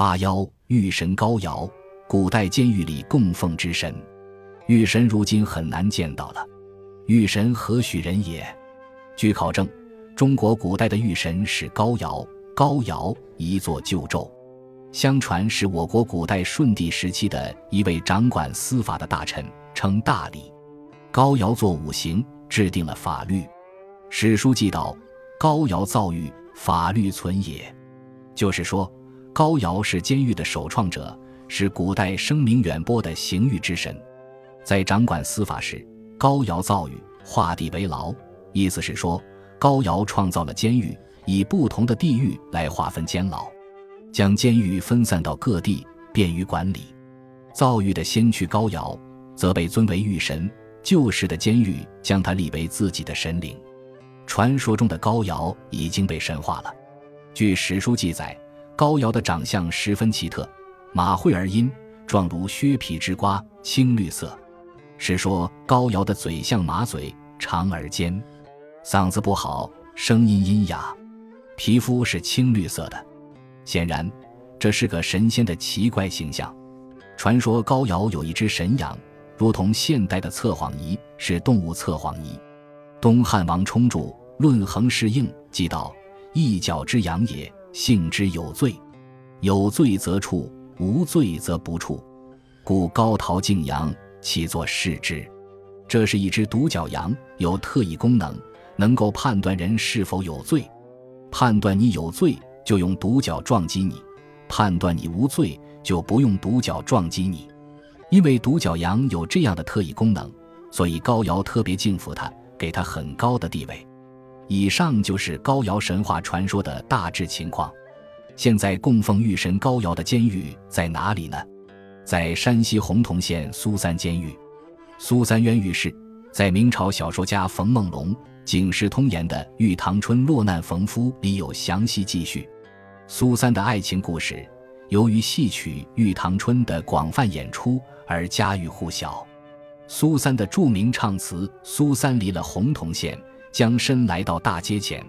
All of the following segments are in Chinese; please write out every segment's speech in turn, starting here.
八幺玉神高瑶，古代监狱里供奉之神。玉神如今很难见到了。玉神何许人也？据考证，中国古代的玉神是高瑶。高瑶一座旧咒，相传是我国古代顺帝时期的一位掌管司法的大臣，称大理。高尧作五行，制定了法律。史书记道：“高尧造狱，法律存也。”就是说，高尧是监狱的首创者，是古代声名远播的刑狱之神。在掌管司法时，高尧造狱，画地为牢，意思是说，高尧创造了监狱，以不同的地域来划分监牢，将监狱分散到各地，便于管理。造狱的先驱高尧，则被尊为狱神。旧时的监狱将他立为自己的神灵，传说中的高尧已经被神化了。据史书记载，高尧的长相十分奇特，马喙而阴，状如削皮之瓜，青绿色。是说高尧的嘴像马嘴，长而尖，嗓子不好，声音阴哑，皮肤是青绿色的。显然，这是个神仙的奇怪形象。传说高尧有一只神羊。如同现代的测谎仪是动物测谎仪。东汉王充著《论衡适应》记道：“一角之羊也，性之有罪，有罪则处，无罪则不处。故高陶敬阳，其作视之。”这是一只独角羊，有特异功能，能够判断人是否有罪。判断你有罪，就用独角撞击你；判断你无罪，就不用独角撞击你。因为独角羊有这样的特异功能，所以高尧特别敬服它，给它很高的地位。以上就是高瑶神话传说的大致情况。现在供奉玉神高瑶的监狱在哪里呢？在山西洪洞县苏三监狱。苏三冤狱是，在明朝小说家冯梦龙《警世通言》的《玉堂春落难逢夫》里有详细记叙苏三的爱情故事。由于戏曲《玉堂春》的广泛演出而家喻户晓。苏三的著名唱词《苏三离了洪洞县，将身来到大街前，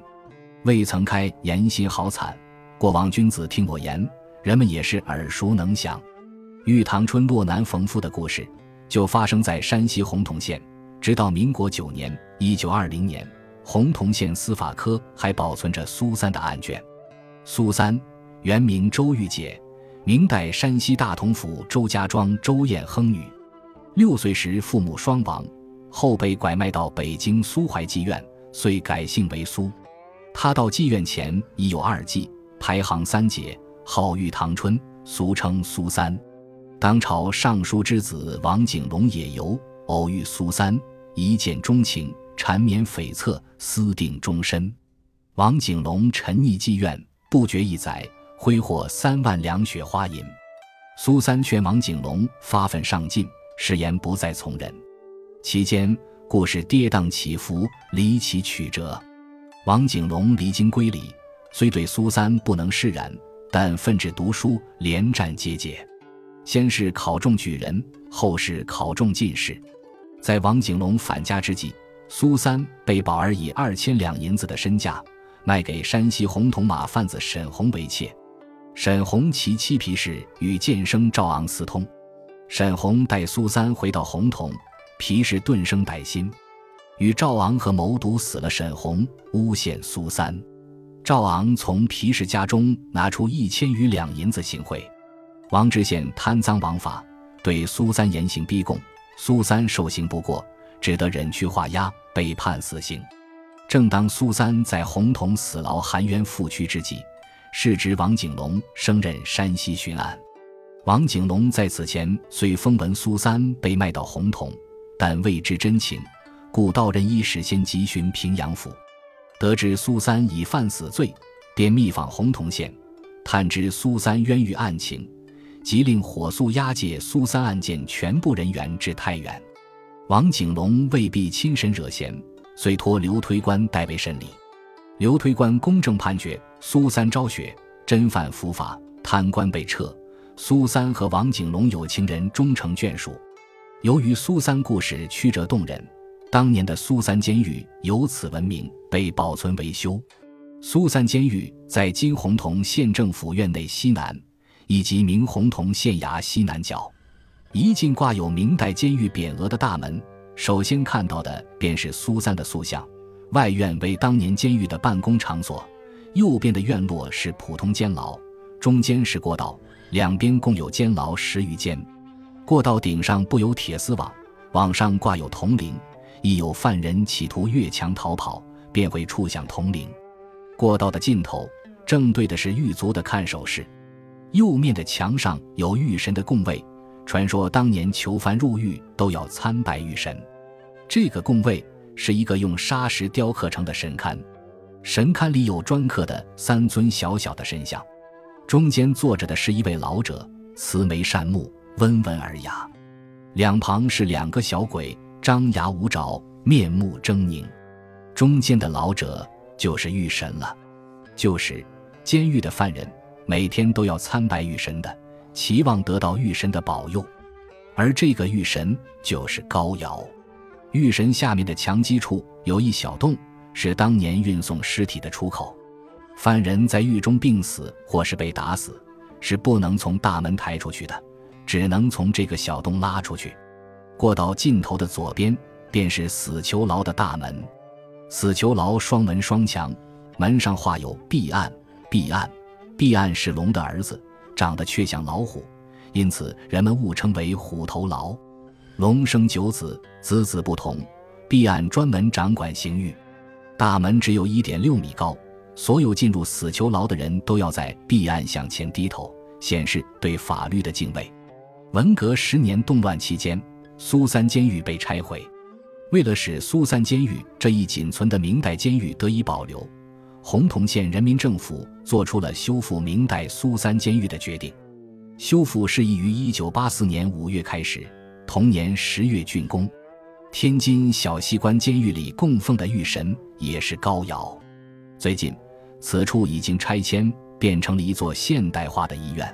未曾开言心好惨。过往君子听我言，人们也是耳熟能详。玉堂春落难逢夫的故事，就发生在山西洪洞县。直到民国九年（一九二零年），洪洞县司法科还保存着苏三的案卷。苏三原名周玉姐。明代山西大同府周家庄周燕亨女，六岁时父母双亡，后被拐卖到北京苏淮妓院，遂改姓为苏。他到妓院前已有二妓，排行三姐，号玉堂春，俗称苏三。当朝尚书之子王景龙也游，偶遇苏三，一见钟情，缠绵悱恻，私定终身。王景龙沉溺妓院，不觉一载。挥霍三万两雪花银，苏三劝王景龙发奋上进，誓言不再从人。期间故事跌宕起伏，离奇曲折。王景龙离京归里，虽对苏三不能释然，但奋志读书，连战皆捷。先是考中举人，后是考中进士。在王景龙返家之际，苏三被宝儿以二千两银子的身价卖给山西洪洞马贩子沈红为妾。沈红其妻皮氏与剑生赵昂私通，沈红带苏三回到洪洞，皮氏顿生歹心，与赵昂和谋毒死了沈红，诬陷苏三。赵昂从皮氏家中拿出一千余两银子行贿。王知县贪赃枉法，对苏三严刑逼供，苏三受刑不过，只得忍屈画押，被判死刑。正当苏三在洪桐死牢含冤负屈之际。世侄王景龙升任山西巡按。王景龙在此前虽风闻苏三被卖到洪桐，但未知真情，故道人一时先急寻平阳府，得知苏三已犯死罪，便密访洪洞县，探知苏三冤狱案情，即令火速押解苏三案件全部人员至太原。王景龙未必亲身惹嫌，遂托刘推官代为审理。刘推官公正判决。苏三昭雪，真犯伏法，贪官被撤。苏三和王景龙有情人终成眷属。由于苏三故事曲折动人，当年的苏三监狱由此闻名，被保存维修。苏三监狱在今洪同县政府院内西南，以及明洪同县衙西南角。一进挂有明代监狱匾额的大门，首先看到的便是苏三的塑像。外院为当年监狱的办公场所，右边的院落是普通监牢，中间是过道，两边共有监牢十余间。过道顶上布有铁丝网，网上挂有铜铃，亦有犯人企图越墙逃跑，便会触响铜铃。过道的尽头正对的是狱卒的看守室，右面的墙上有狱神的供位。传说当年囚犯入狱都要参拜狱神，这个供位是一个用砂石雕刻成的神龛，神龛里有砖刻的三尊小小的神像，中间坐着的是一位老者，慈眉善目，温文尔雅；两旁是两个小鬼，张牙舞爪，面目狰狞。中间的老者就是玉神了，就是监狱的犯人每天都要参拜玉神的。期望得到玉神的保佑，而这个玉神就是高尧。玉神下面的墙基处有一小洞，是当年运送尸体的出口。犯人在狱中病死或是被打死，是不能从大门抬出去的，只能从这个小洞拉出去。过到尽头的左边，便是死囚牢的大门。死囚牢双门双墙，门上画有毕岸。毕岸，毕岸是龙的儿子。长得却像老虎，因此人们误称为虎头牢。龙生九子，子子不同。毕岸专门掌管刑狱，大门只有一点六米高，所有进入死囚牢的人都要在毕岸向前低头，显示对法律的敬畏。文革十年动乱期间，苏三监狱被拆毁，为了使苏三监狱这一仅存的明代监狱得以保留。洪洞县人民政府做出了修复明代苏三监狱的决定，修复事宜于一九八四年五月开始，同年十月竣工。天津小西关监狱里供奉的玉神也是高尧。最近，此处已经拆迁，变成了一座现代化的医院。